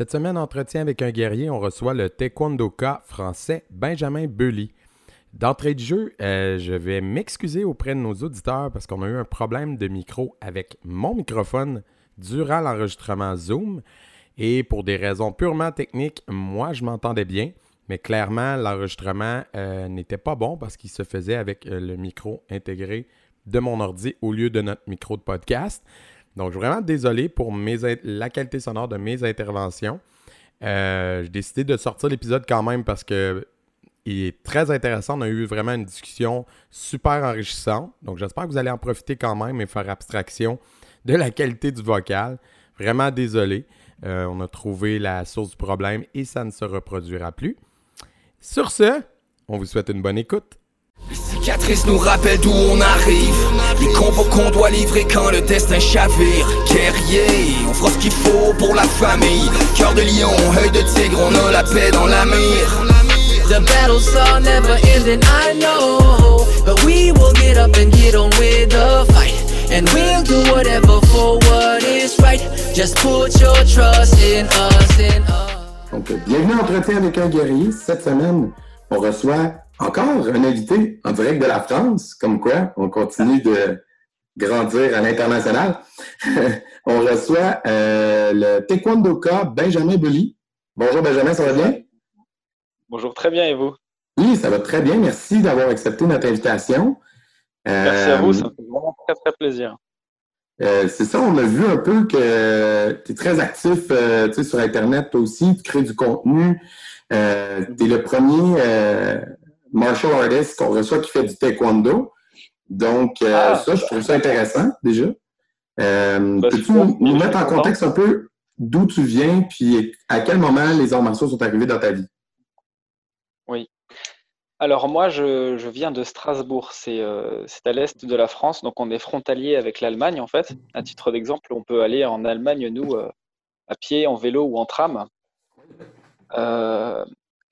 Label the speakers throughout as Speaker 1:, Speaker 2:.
Speaker 1: Cette semaine, entretien avec un guerrier, on reçoit le taekwondoka français Benjamin Belly. D'entrée de jeu, euh, je vais m'excuser auprès de nos auditeurs parce qu'on a eu un problème de micro avec mon microphone durant l'enregistrement Zoom. Et pour des raisons purement techniques, moi, je m'entendais bien, mais clairement, l'enregistrement euh, n'était pas bon parce qu'il se faisait avec euh, le micro intégré de mon ordi au lieu de notre micro de podcast. Donc, je suis vraiment désolé pour la qualité sonore de mes interventions. Euh, j'ai décidé de sortir l'épisode quand même parce que il est très intéressant. On a eu vraiment une discussion super enrichissante. Donc, j'espère que vous allez en profiter quand même et faire abstraction de la qualité du vocal. Vraiment désolé. Euh, on a trouvé la source du problème et ça ne se reproduira plus. Sur ce, on vous souhaite une bonne écoute.
Speaker 2: Les nous rappellent d'où on arrive Les combos qu'on doit livrer quand le destin chavire. Guerrier, on fera ce qu'il faut pour la famille. Cœur de lion, œil de tigre, on a la paix dans la mire. The battles are never ending, I know. But we will get up and get on with the fight. And we'll do whatever for what is right. Just put your trust in us, in us.
Speaker 1: Donc, bienvenue à Entretien avec un guerrier. Cette semaine, on reçoit encore un invité en direct de la France, comme quoi on continue de grandir à l'international. on reçoit euh, le taekwondoka Benjamin Bully. Bonjour Benjamin, ça va bien?
Speaker 3: Bonjour, très bien et vous?
Speaker 1: Oui, ça va très bien. Merci d'avoir accepté notre invitation.
Speaker 3: Merci à vous, ça me fait vraiment très très plaisir.
Speaker 1: Euh, c'est ça, on a vu un peu que tu es très actif euh, sur Internet toi aussi, tu crées du contenu. tu es le premier martial artist qu'on reçoit qui fait du taekwondo. Donc, euh, ah, ça, je trouve ça intéressant déjà. Euh, bah, Peux-tu nous, mettre en contexte un peu d'où tu viens puis à quel moment les arts martiaux sont arrivés dans ta vie?
Speaker 3: Oui. Alors moi, je, viens de Strasbourg, euh, c'est à l'est de la France, donc on est frontalier avec l'Allemagne en fait. À titre d'exemple, on peut aller en Allemagne, nous, euh, à pied, en vélo ou en tram. Euh,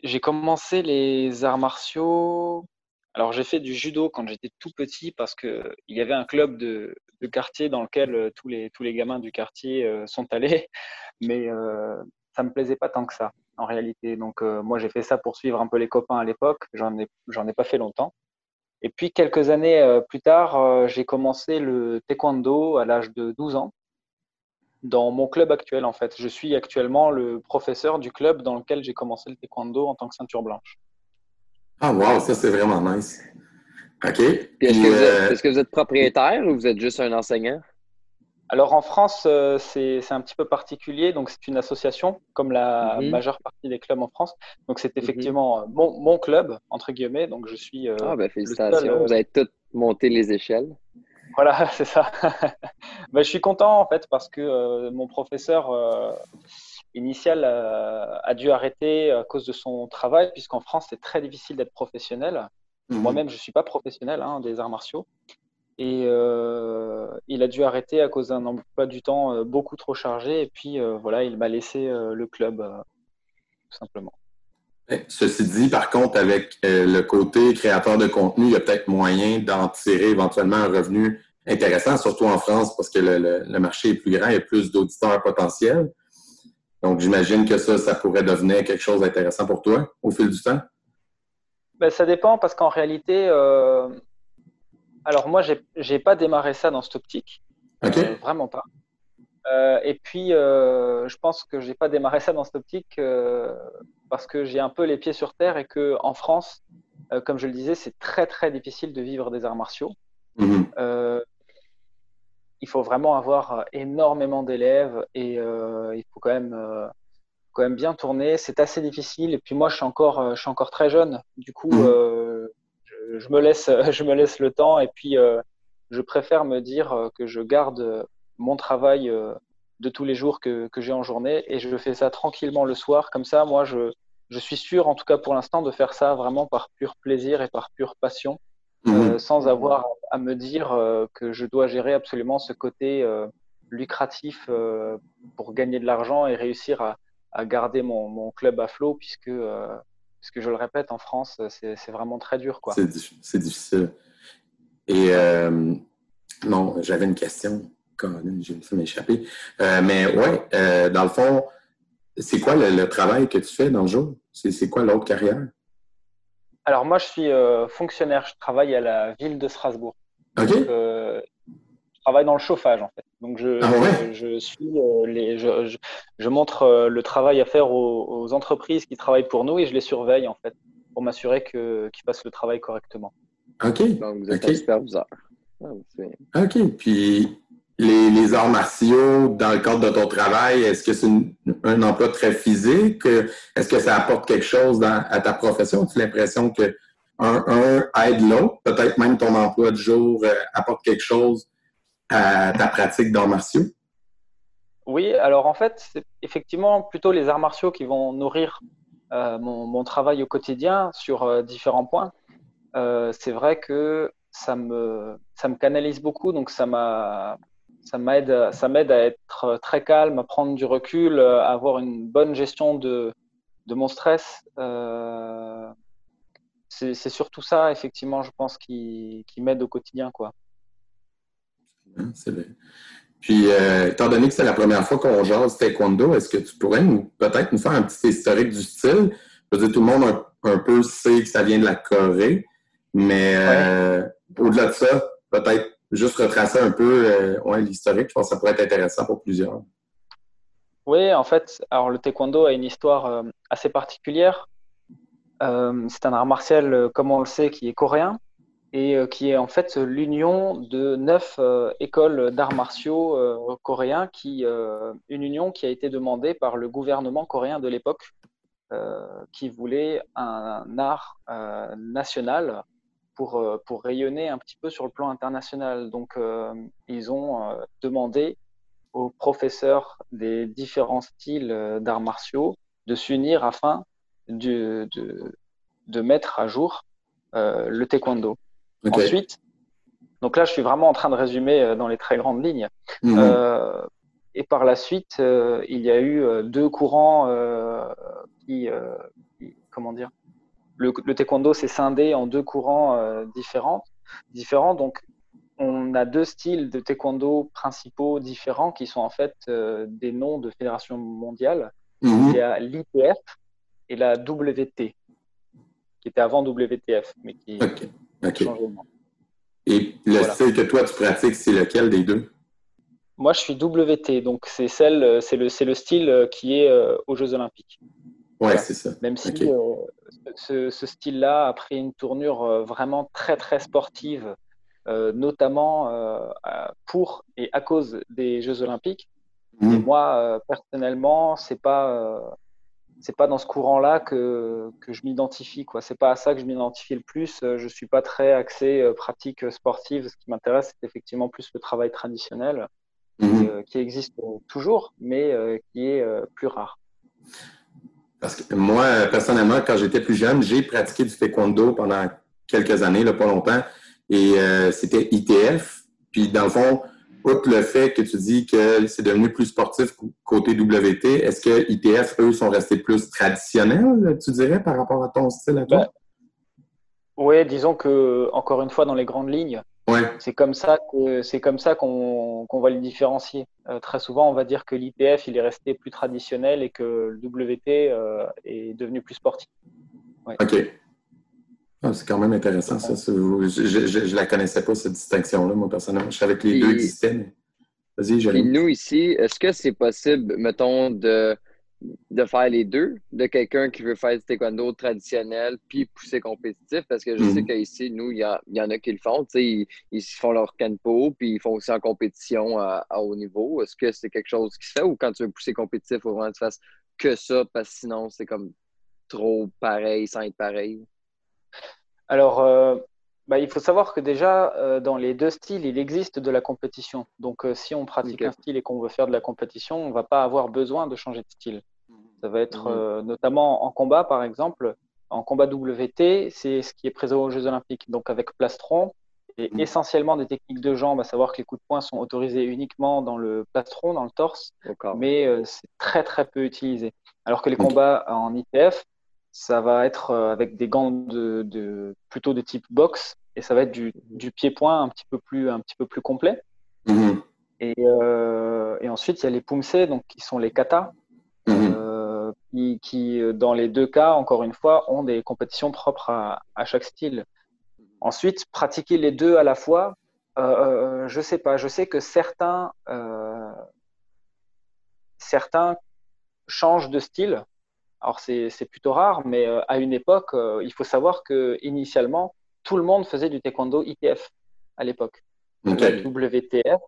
Speaker 3: j'ai commencé les arts martiaux. Alors, j'ai fait du judo quand j'étais tout petit parce qu'il y avait un club de, quartier dans lequel euh, tous les, tous les gamins du quartier euh, sont allés, mais euh, ça ne me plaisait pas tant que ça, en réalité. Donc, moi, j'ai fait ça pour suivre un peu les copains à l'époque. J'en ai, j'en ai pas fait longtemps. Et puis, quelques années plus tard, j'ai commencé le taekwondo à l'âge de 12 ans dans mon club actuel en fait. Je suis actuellement le professeur du club dans lequel j'ai commencé le taekwondo en tant que ceinture blanche.
Speaker 1: Ah wow, ça c'est vraiment nice. OK.
Speaker 4: Euh, est-ce que, vous êtes propriétaire ou vous êtes juste un enseignant?
Speaker 3: Alors en France, euh, c'est un petit peu particulier. Donc c'est une association, comme la mhm. majeure partie des clubs en France. Donc c'est mhm. effectivement euh, mon, club, entre guillemets. Donc je suis.
Speaker 4: ah, ben félicitations. vous avez toutes monté les échelles.
Speaker 3: Voilà, c'est ça. Ben, je suis content en fait parce que euh, mon professeur euh, initial euh, a dû arrêter à cause de son travail, puisqu'en France c'est très difficile d'être professionnel. Mhm. Moi-même, je ne suis pas professionnel hein, des arts martiaux. Et il a dû arrêter à cause d'un emploi du temps beaucoup trop chargé. Et puis voilà, il m'a laissé le club, tout simplement.
Speaker 1: Ceci dit, par contre, avec le côté créateur de contenu, il y a peut-être moyen d'en tirer éventuellement un revenu intéressant, surtout en France, parce que le, marché est plus grand, il y a plus d'auditeurs potentiels. Donc, j'imagine que ça, ça pourrait devenir quelque chose d'intéressant pour toi au fil du temps.
Speaker 3: Ben, ça dépend parce qu'en réalité, euh, alors moi, je n'ai pas démarré ça dans cette optique. Euh, vraiment pas. Euh, et puis, je pense que je n'ai pas démarré ça dans cette optique parce que j'ai un peu les pieds sur terre et qu'en France, comme je le disais, c'est très très difficile de vivre des arts martiaux. Mm-hmm il faut vraiment avoir euh, énormément d'élèves et euh, il faut quand même, euh, quand même bien tourner. C'est assez difficile. Et puis moi, je suis encore, je suis encore très jeune. Du coup, mmh. je, me laisse, je me laisse le temps. Et puis, je préfère me dire que je garde mon travail de tous les jours que, que j'ai en journée et je fais ça tranquillement le soir. Comme ça, moi, je, je suis sûr, en tout cas pour l'instant, de faire ça vraiment par pur plaisir et par pure passion. Euh, sans avoir à me dire euh, que je dois gérer absolument ce côté euh, lucratif pour gagner de l'argent et réussir à, garder mon, club à flot, puisque, puisque je le répète, en France, c'est vraiment très dur.
Speaker 1: C'est difficile. Et non, j'avais une question. J'ai ça m'échapper. mais ouais, dans le fond,
Speaker 5: c'est quoi le, travail que tu fais dans le jour? C'est quoi l'autre carrière?
Speaker 3: Alors, moi, je suis fonctionnaire. Je travaille à la ville de Strasbourg.
Speaker 5: OK.
Speaker 3: je travaille dans le chauffage, en fait. Donc, je, ah je, suis les, je, montre le travail à faire aux, entreprises qui travaillent pour nous et je les surveille, en fait, pour m'assurer qu'ils fassent le travail correctement.
Speaker 5: OK.
Speaker 4: Donc, vous êtes okay. superviseur.
Speaker 5: Ah, OK. Puis, les, arts martiaux dans le cadre de ton travail, est-ce que c'est un emploi très physique? Est-ce que ça apporte quelque chose à ta profession? As-tu l'impression que un, aide l'autre? Peut-être même ton emploi de jour euh, apporte quelque chose à ta pratique d'arts martiaux?
Speaker 3: Oui, alors en fait, c'est effectivement plutôt les arts martiaux qui vont nourrir euh, mon, travail au quotidien sur euh, différents points. c'est vrai que ça me, ça me canalise beaucoup, donc ça m'a ça m'aide, ça m'aide à être très calme, à prendre du recul, à avoir une bonne gestion de, de mon stress. Euh, c'est, surtout ça, effectivement, je pense, qui, qui m'aide au quotidien. Quoi.
Speaker 5: C'est vrai. Puis, euh, étant donné que c'est la première fois qu'on jase taekwondo, est-ce que tu pourrais nous, peut-être nous faire un petit historique du style? Je veux dire, tout le monde un, peu sait que ça vient de la Corée, mais euh, au-delà de ça, peut-être juste retracer un peu euh, l'historique. Je pense que ça pourrait être intéressant pour plusieurs.
Speaker 3: Oui, en fait, alors le taekwondo a une histoire euh, assez particulière. Euh, c'est un art martial, comme on le sait, qui est coréen et qui est en fait l'union de neuf écoles d'arts martiaux coréens, qui, une union qui a été demandée par le gouvernement coréen de l'époque, qui voulait un art national pour, euh, pour rayonner un petit peu sur le plan international. Donc, euh, ils ont euh, demandé aux professeurs des différents styles d'arts martiaux de s'unir afin de, de, de, mettre à jour le taekwondo. Ensuite, donc là, je suis vraiment en train de résumer dans les très grandes lignes. Mhm. et par la suite, il y a eu deux courants qui, comment dire, le, taekwondo s'est scindé en deux courants euh, différents, différents. Donc, on a deux styles de taekwondo principaux différents qui sont en fait euh, des noms de fédérations mondiales. Mhm. Il y a l'ITF et la WT, qui était avant WTF, mais qui a changé de nom.
Speaker 5: Et le style que toi tu pratiques, c'est lequel des deux?
Speaker 3: Moi, je suis WT, donc c'est celle, c'est le, le style qui est euh, aux Jeux Olympiques.
Speaker 5: Ouais, c'est ça.
Speaker 3: Même si ce, style-là a pris une tournure euh, vraiment très très sportive, euh, notamment euh, pour et à cause des Jeux Olympiques. Mmh. Et moi, personnellement, c'est pas c'est pas dans ce courant-là que, que je m'identifie. Ce C'est pas à ça que je m'identifie le plus. Je suis pas très axé pratique sportive. Ce qui m'intéresse, c'est effectivement plus le travail traditionnel mmh. qui existe toujours, mais qui est plus rare.
Speaker 5: Parce que moi, personnellement, quand j'étais plus jeune, j'ai pratiqué du taekwondo pendant quelques années, pas longtemps, et euh, c'était ITF. Puis, dans le fond, outre le fait que tu dis que c'est devenu plus sportif côté WT, est-ce que ITF, eux, sont restés plus traditionnels, tu dirais, par rapport à ton style à toi? Ben,
Speaker 3: oui, disons que, encore une fois, dans les grandes lignes, c'est comme ça que c'est comme ça qu'on va le différencier. Euh, très souvent, on va dire que l'ITF il est resté plus traditionnel et que le WT euh, est devenu plus sportif.
Speaker 5: Ok. Ah, c'est quand même intéressant ça. Je, ne la connaissais pas cette distinction-là, moi personnellement. Je savais que les deux existaient. Vas-y,
Speaker 4: nous ici, est-ce que c'est possible, mettons, de de faire les deux, de quelqu'un qui veut faire du taekwondo traditionnel puis pousser compétitif, parce que je sais mhm. qu'ici, nous, il y, en a qui le font, ils, ils font leur canpo, puis ils font aussi en compétition à, haut niveau. Est-ce que c'est quelque chose qui se fait ou quand tu veux pousser compétitif, il faut vraiment que tu fasses que ça, parce que sinon, c'est comme trop pareil sans être pareil?
Speaker 3: Alors, euh, bah, il faut savoir que déjà, euh, dans les deux styles, il existe de la compétition. Donc, euh, si on pratique un style et qu'on veut faire de la compétition, on ne va pas avoir besoin de changer de style. Ça va être mhm. euh, notamment en combat, par exemple. En combat WT, c'est ce qui est présent aux Jeux Olympiques. Donc, avec plastron et mhm. essentiellement des techniques de jambes, à savoir que les coups de poing sont autorisés uniquement dans le plastron, dans le torse, mais c'est très, très peu utilisé. Alors que les combats en ITF, ça va être euh, avec des gants de, plutôt de type boxe et ça va être du, pied-point un petit peu plus un petit peu plus complet. Mhm. Et, euh, et, ensuite il y a les pumse donc qui sont les katas. Mhm. Euh, qui, dans les deux cas, encore une fois, ont des compétitions propres à, chaque style. Ensuite, pratiquer les deux à la fois, je ne sais pas. Je sais que certains, certains changent de style. Alors c'est plutôt rare, mais à une époque, il faut savoir que initialement, tout le monde faisait du taekwondo ITF à l'époque. Le WTF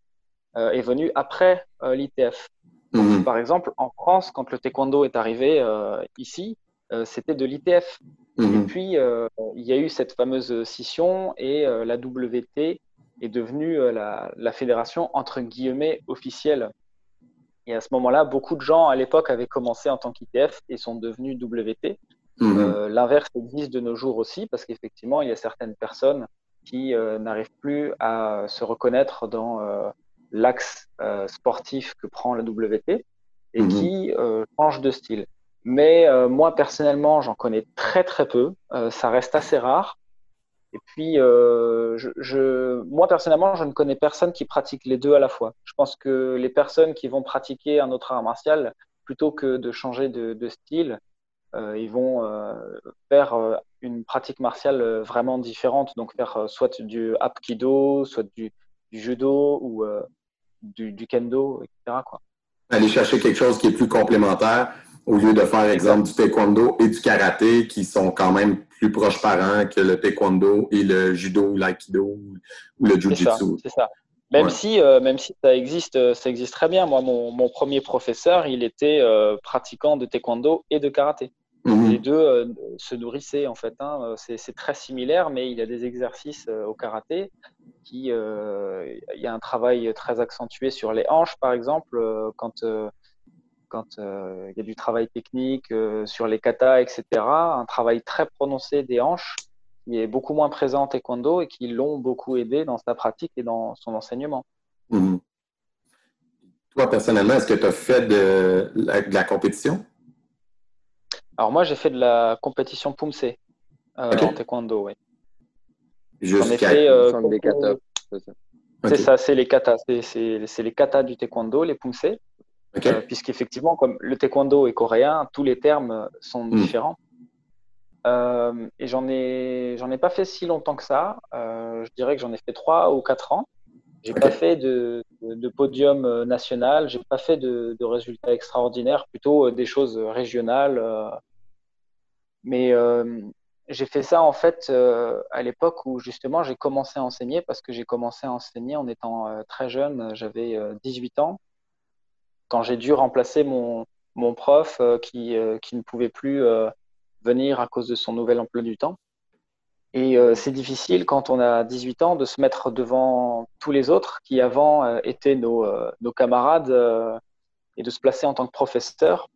Speaker 3: est venu après l'ITF. Mhm. Par exemple, en France, quand le taekwondo est arrivé euh, ici, euh, c'était de l'ITF. Mhm. Et puis, euh, il y a eu cette fameuse scission et la WT est devenue la, fédération entre guillemets officielle. Et à ce moment-là, beaucoup de gens à l'époque avaient commencé en tant qu'ITF et sont devenus WT. Mhm. L'inverse existe de nos jours aussi parce qu'effectivement, il y a certaines personnes qui n'arrivent plus à se reconnaître dans l'axe euh, sportif que prend la WT et mhm. qui euh, change de style. Mais euh, moi, personnellement, j'en connais très très peu. ça reste assez rare. Et puis, je, moi, personnellement, je ne connais personne qui pratique les deux à la fois. Je pense que les personnes qui vont pratiquer un autre art martial, plutôt que de changer de, style, ils vont faire une pratique martiale vraiment différente. Donc, faire soit du Hapkido, soit du, du judo ou, du, kendo, etc. Quoi.
Speaker 5: Aller chercher quelque chose qui est plus complémentaire au lieu de faire, exemple, du taekwondo et du karaté qui sont quand même plus proches parents que le taekwondo et le judo ou l'aïkido ou le jujitsu.
Speaker 3: C'est ça. Même, si, euh, même si ça existe, euh, ça existe très bien. Moi, mon, mon premier professeur, il était euh, pratiquant de taekwondo et de karaté. Mhm. Les deux se nourrissaient en fait. Hein. C'est très similaire, mais il y a des exercices au karaté qui, euh, il y a un travail très accentué sur les hanches, par exemple, quand quand il y a du travail technique sur les katas, etc. Un travail très prononcé des hanches qui est beaucoup moins présent en taekwondo et qui l'ont beaucoup aidé dans sa pratique et dans son enseignement.
Speaker 5: Mhm. Toi, personnellement, est-ce que tu as fait de la, compétition?
Speaker 3: Alors moi, j'ai fait de la compétition Pumse en taekwondo, oui.
Speaker 4: Jusqu'à euh, des katas.
Speaker 3: C'est ça, c'est les katas. C'est les katas du taekwondo, les pumse. Euh, puisqu'effectivement, comme le taekwondo est coréen, tous les termes sont hmm. différents. Euh, et j'en ai, j'en ai pas fait si longtemps que ça. je dirais que j'en ai fait trois ou quatre ans. J'ai n'ai pas fait de, de, podium national. J'ai pas fait de, de, résultats extraordinaires. Plutôt des choses régionales. mais j'ai fait ça en fait euh, à l'époque où justement j'ai commencé à enseigner parce que j'ai commencé à enseigner en étant euh, très jeune, j'avais 18 euh, ans, quand j'ai dû remplacer mon, mon prof qui, qui, ne pouvait plus venir à cause de son nouvel emploi du temps. Et c'est difficile quand on a 18 ans de se mettre devant tous les autres qui avant étaient nos, nos camarades et de se placer en tant que professeur.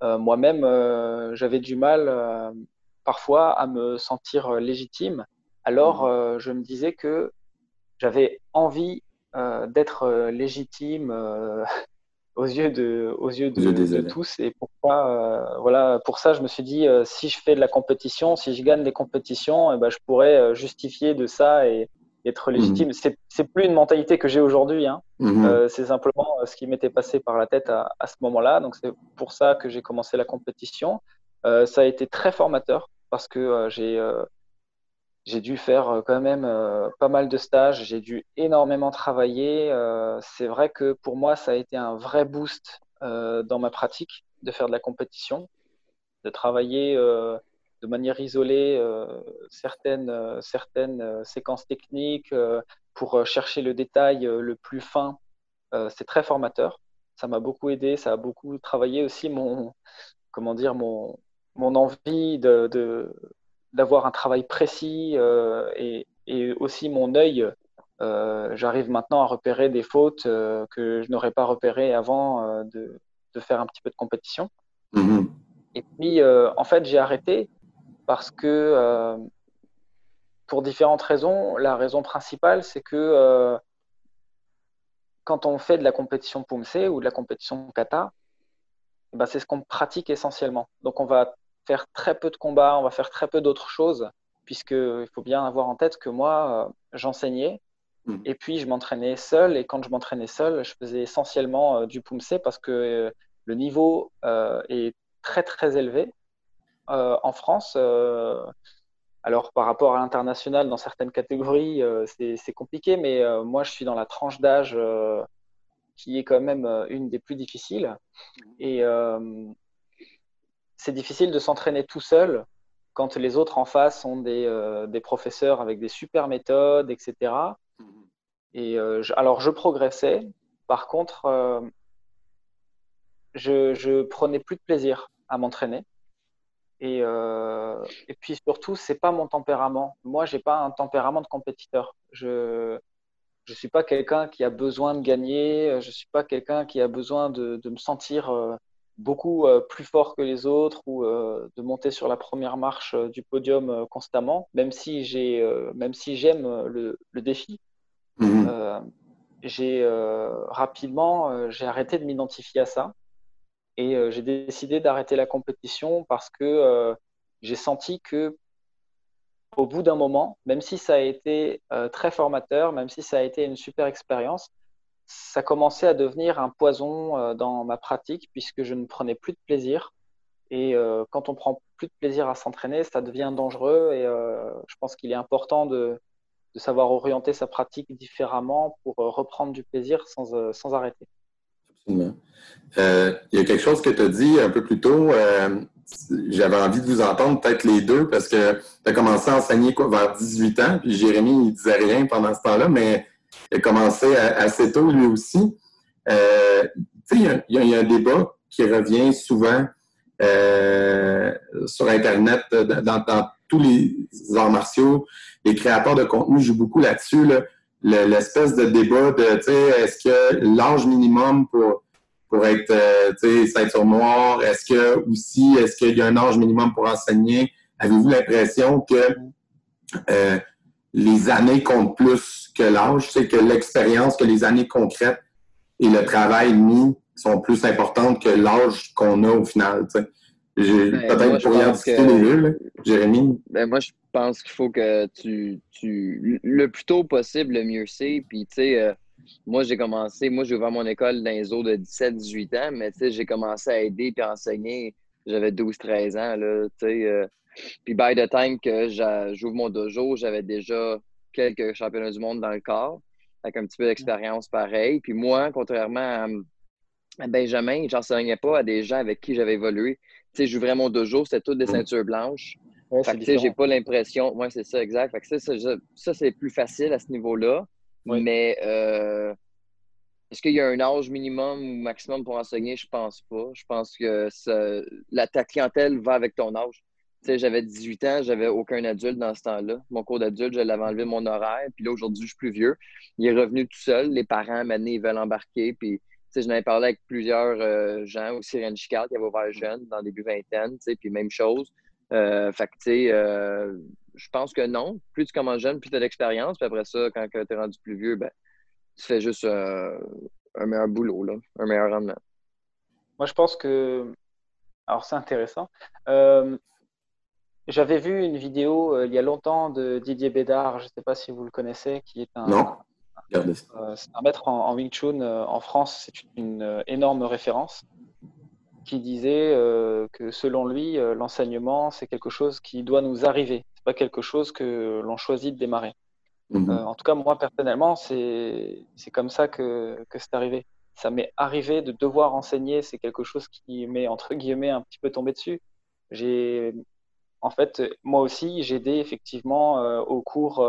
Speaker 3: Moi-même, j'avais du mal parfois à me sentir euh, légitime. Alors, euh, je me disais que j'avais envie euh, d'être légitime aux yeux de, aux yeux de, tous. Et pourquoi, voilà, pour ça, je me suis dit, si je fais de la compétition, si je gagne des compétitions, eh ben, je pourrais justifier de ça et, être mhm. légitime. Ce C'est plus une mentalité que j'ai aujourd'hui. Hein. Mhm. c'est simplement ce qui m'était passé par la tête à, à ce moment-là. Donc, c'est pour ça que j'ai commencé la compétition. ça a été très formateur parce que euh, j'ai euh, j'ai dû faire euh, quand même pas mal de stages, j'ai dû énormément travailler. c'est vrai que pour moi, ça a été un vrai boost dans ma pratique de faire de la compétition, de travailler de manière isolée certaines, certaines séquences techniques pour chercher le détail le plus fin. c'est très formateur. Ça m'a beaucoup aidé, ça a beaucoup travaillé aussi mon, comment dire, mon, mon envie de, d'avoir un travail précis euh, et, et, aussi mon œil. Euh, j'arrive maintenant à repérer des fautes euh, que je n'aurais pas repérées avant de, de, faire un petit peu de compétition. Mm-hmm. Et puis, en fait, j'ai arrêté parce que, pour différentes raisons, la raison principale, c'est que quand on fait de la compétition Pumse ou de la compétition kata, eh ben, c'est ce qu'on pratique essentiellement. Donc, on va faire très peu de combats, on va faire très peu d'autres choses, puisqu'il faut bien avoir en tête que moi, euh, j'enseignais hmm. et puis je m'entraînais seul. Et quand je m'entraînais seul, je faisais essentiellement euh, du pumse parce que euh, le niveau est très très élevé. en France, alors par rapport à l'international, dans certaines catégories, c'est compliqué, mais moi je suis dans la tranche d'âge qui est quand même une des plus difficiles. Et c'est difficile de s'entraîner tout seul quand les autres en face ont des, des professeurs avec des super méthodes, etc. Et alors je progressais. Par contre, je, je prenais plus de plaisir à m'entraîner. Et, et, puis surtout, c'est pas mon tempérament. Moi, j'ai pas un tempérament de compétiteur. Je je suis pas quelqu'un qui a besoin de gagner. Je suis pas quelqu'un qui a besoin de, de me sentir beaucoup plus fort que les autres ou de monter sur la première marche du podium constamment. Même si j'ai, même si j'aime le, le, défi, mmh j'ai rapidement j'ai arrêté de m'identifier à ça et euh, j'ai décidé d'arrêter la compétition parce que euh, j'ai senti que au bout d'un moment, même si ça a été euh, très formateur, même si ça a été une super expérience, ça commençait à devenir un poison dans ma pratique puisque je ne prenais plus de plaisir. Et quand on prend plus de plaisir à s'entraîner, ça devient dangereux. Et je pense qu'il est important de, savoir orienter sa pratique différemment pour reprendre du plaisir sans, sans arrêter.
Speaker 5: Euh, il y a quelque chose que tu as dit un peu plus tôt. Euh, j'avais envie de vous entendre, peut-être les deux, parce que tu as commencé à enseigner quoi, vers 18 ans, puis Jérémy, il disait rien pendant ce temps-là, mais il a commencé assez tôt lui aussi. Euh, il y, a un débat qui revient souvent sur Internet, dans, tous les arts martiaux. Les créateurs de contenu jouent beaucoup là-dessus. Là l'espèce de débat de, est-ce que l'âge minimum pour, pour être, euh, ceinture noire, est-ce que aussi, est-ce qu'il y a un âge minimum pour enseigner? Avez-vous l'impression que euh, les années comptent plus que l'âge? C'est que l'expérience, que les années concrètes et le travail mis sont plus importantes que l'âge qu'on a au final, tu sais. Ben, peut-être pour y en discuter les deux, Jérémy.
Speaker 4: Ben, moi, je pense qu'il faut que tu, tu. Le plus tôt possible, le mieux c'est. Puis, tu sais, euh, moi, j'ai commencé. Moi, j'ai ouvert mon école dans les eaux de 17-18 ans, mais tu sais, j'ai commencé à aider puis à enseigner. J'avais 12-13 ans, là, tu sais. Euh, puis, by the time que j'ouvre mon dojo, j'avais déjà quelques championnats du monde dans le corps, avec un petit peu d'expérience pareil. Puis, moi, contrairement à, à Benjamin, j'enseignais pas à des gens avec qui j'avais évolué sais, j'ouvrais mon dojo, c'était toutes des mm. ceintures blanches. Ouais, fait que, j'ai pas l'impression. Ouais, c'est ça, exact. Fait que ça, ça, c'est plus facile à ce niveau-là. Mais euh, est-ce qu'il y a un âge minimum ou maximum pour enseigner? Je pense pas. Je pense que la, ta clientèle va avec ton âge. Tu sais, j'avais 18 ans, j'avais aucun adulte dans ce temps-là. Mon cours d'adulte, je l'avais enlevé mon horaire. Puis là, aujourd'hui, je suis plus vieux. Il est revenu tout seul. Les parents, maintenant, ils veulent embarquer. Puis je n'avais parlé avec plusieurs euh, gens, aussi Ren Chical, qui avait ouvert jeune, dans le début vingtaine, puis même chose. Euh, fait que, euh, je pense que non. Plus tu commences jeune, plus tu as d'expérience. Puis après ça, quand tu es rendu plus vieux, ben, tu fais juste un meilleur boulot, là, un meilleur rendement.
Speaker 3: Moi, je pense que. Alors, c'est intéressant. J'avais vu une vidéo il y a longtemps de Didier Bédard, je ne sais pas si vous le connaissez, qui est un,
Speaker 5: non.
Speaker 3: Euh, un maître en, Wing Chun euh, en France, c'est une euh, énorme référence qui disait que selon lui, l'enseignement, c'est quelque chose qui doit nous arriver. C'est pas quelque chose que l'on choisit de démarrer. Mhm. en tout cas, moi, personnellement, c'est comme ça que, que c'est arrivé. Ça m'est arrivé de devoir enseigner. C'est quelque chose qui m'est, entre guillemets, un petit peu tombé dessus. J'ai, en fait, moi aussi, j'ai aidé effectivement au cours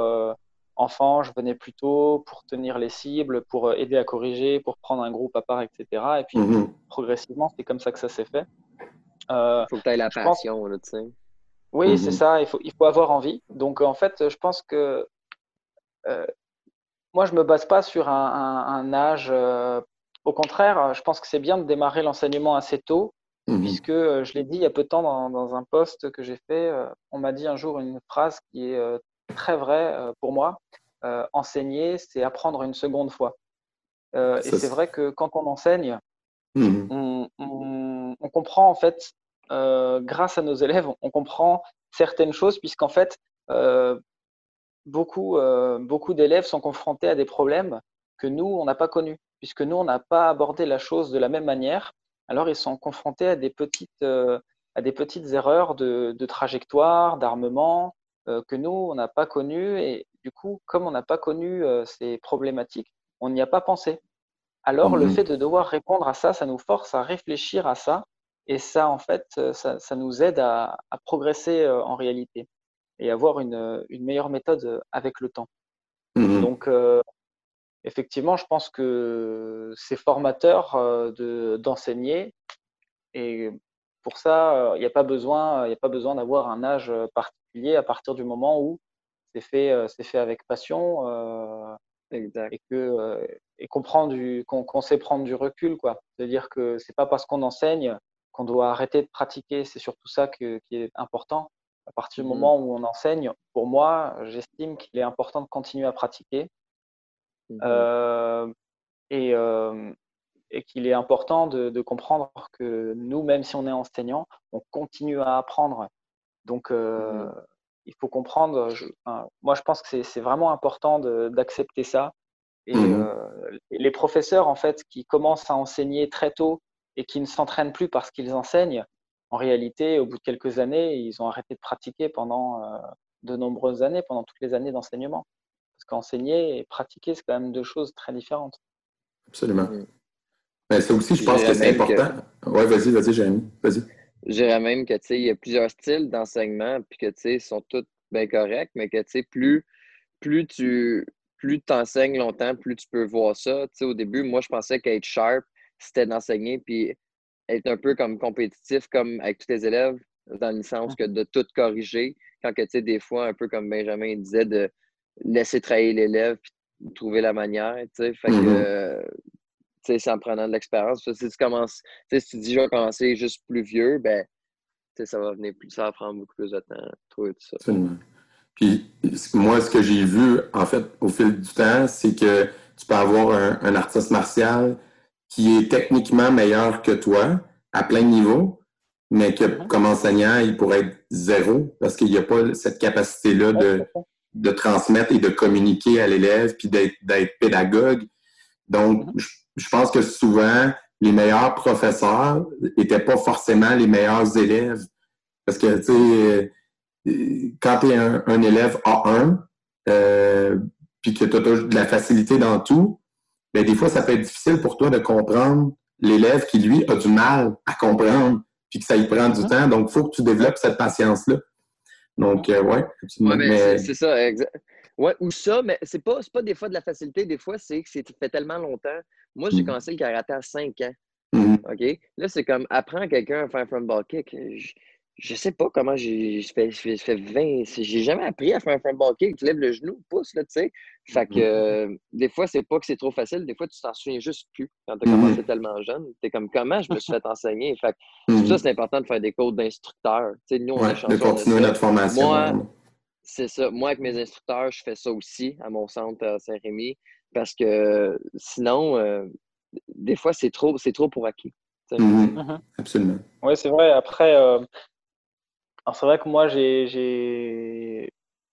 Speaker 3: enfant, je venais plus tôt pour tenir les cibles, pour euh, aider à corriger, pour prendre un groupe à part, etc. Et puis, mhm. progressivement, c'est comme ça que ça s'est fait.
Speaker 4: Il euh, faut que tu aies la passion, tu sais.
Speaker 3: Oui, c'est ça, il faut, il faut avoir envie. Donc, en fait, je pense que euh, moi, je ne me base pas sur un, âge. au contraire, je pense que c'est bien de démarrer l'enseignement assez tôt, mhm. puisque je l'ai dit il y a peu de temps dans, dans un post que j'ai fait. on m'a dit un jour une phrase qui est très vrai euh, pour moi. Euh, enseigner, c'est apprendre une seconde fois. Euh, et c'est vrai que quand on enseigne, mmh on, comprend en fait, grâce à nos élèves, on comprend certaines choses, puisqu'en fait, beaucoup, beaucoup d'élèves sont confrontés à des problèmes que nous, on n'a pas connus, puisque nous, on n'a pas abordé la chose de la même manière. Alors, ils sont confrontés à des petites, à des petites erreurs de, trajectoire, d'armement que nous, on n'a pas connues. Et du coup, comme on n'a pas connu ces problématiques, on n'y a pas pensé. Alors, le mmh fait de devoir répondre à ça, ça nous force à réfléchir à ça. Et ça, en fait, ça, nous aide à, progresser en réalité et avoir une, meilleure méthode avec le temps. Mmh Donc, effectivement, je pense que c'est formateur d'enseigner. et pour ça, il n'y a pas besoin, a pas besoin d'avoir un âge particulier à partir du moment où c'est fait, c'est fait avec passion et que et qu'on qu'on sait prendre du recul, quoi. C'est-à-dire que c'est pas parce qu'on enseigne qu'on doit arrêter de pratiquer. C'est surtout ça qui est important. À partir du mmh moment où on enseigne, pour moi, j'estime qu'il est important de continuer à pratiquer. Mmh et, et qu'il est important de, comprendre que nous, même si on est enseignant, on continue à apprendre. Donc, mmh il faut comprendre. moi, je pense que c'est vraiment important d'accepter ça. Et mmh euh, les professeurs, en fait, qui commencent à enseigner très tôt et qui ne s'entraînent plus parce qu'ils enseignent, en réalité, au bout de quelques années, ils ont arrêté de pratiquer pendant euh, de nombreuses années, pendant toutes les années d'enseignement. Parce qu'enseigner et pratiquer, c'est quand même deux choses très différentes.
Speaker 5: Absolument. Mmh. Mais ça aussi, je pense que c'est important. Oui, vas-y, vas-y, Jérémy. Vas-y.
Speaker 4: Je dirais même que il y a plusieurs styles d'enseignement, puis que ils sont tous bien corrects, mais que plus, plus tu plus tu enseignes longtemps, plus tu peux voir ça. au début, moi, je pensais qu'être sharp, c'était d'enseigner, puis être un peu comme compétitif, comme avec tous tes élèves, dans le sens que de tout corriger. Quand que, tu sais, des fois, un peu comme Benjamin disait, de laisser travailler l'élève, puis trouver la manière, tu sais. Fait que, tu sais, c'est en prenant de l'expérience. Si tu commences, tu sais, si tu dis, je vais commencer juste plus vieux, ben, tu sais, ça va venir plus, ça va prendre beaucoup plus de temps, trouver tout ça.
Speaker 5: Puis moi, ce que j'ai vu, en fait, au fil du temps, c'est que tu peux avoir un, artiste martial qui est techniquement meilleur que toi à plein niveau, mais que comme enseignant, il pourrait être zéro parce qu'il n'y a pas cette capacité-là de, de transmettre et de communiquer à l'élève puis d'être pédagogue. Donc, mm-hmm. je, pense que souvent, les meilleurs professeurs n'étaient pas forcément les meilleurs élèves. Parce que, tu sais, quand tu es un, élève A1, euh, puis que tu as de la facilité dans tout, bien, des fois, ça peut être difficile pour toi de comprendre l'élève qui, lui, a du mal à comprendre, puis que ça y prend du mm-hmm. temps. Donc, il faut que tu développes cette patience-là. Donc, euh, ouais.
Speaker 4: mais... C'est ça, exact. Ouais, ou ça, mais c'est pas, pas des fois de la facilité, des fois, c'est que c'est fait tellement longtemps. Moi, j'ai mm. commencé le karaté à 5 ans. Mm-hmm. OK? Là, c'est comme apprendre quelqu'un à faire un front ball kick je sais pas comment j'ai fait, fait 20. J'ai jamais appris à faire un front ball kick. Tu lèves le genou, pousse, là, tu sais. Fait que mm-hmm. euh, des fois, c'est pas que c'est trop facile. Des fois, tu t'en souviens juste plus quand tu as commencé tellement jeune. Tu es comme comment je me suis fait enseigner? Fait que tout ça, mm-hmm. c'est important de faire des codes d'instructeurs. Tu sais, nous, on
Speaker 5: est De continuer notre formation.
Speaker 4: Moi, c'est ça. Moi, avec mes instructeurs, je fais ça aussi à mon centre à Saint-Rémy. Parce que sinon, euh, des fois, c'est trop, trop pour acquis.
Speaker 5: Absolument.
Speaker 3: Oui, c'est vrai. Après, euh, alors c'est vrai que moi, j'ai,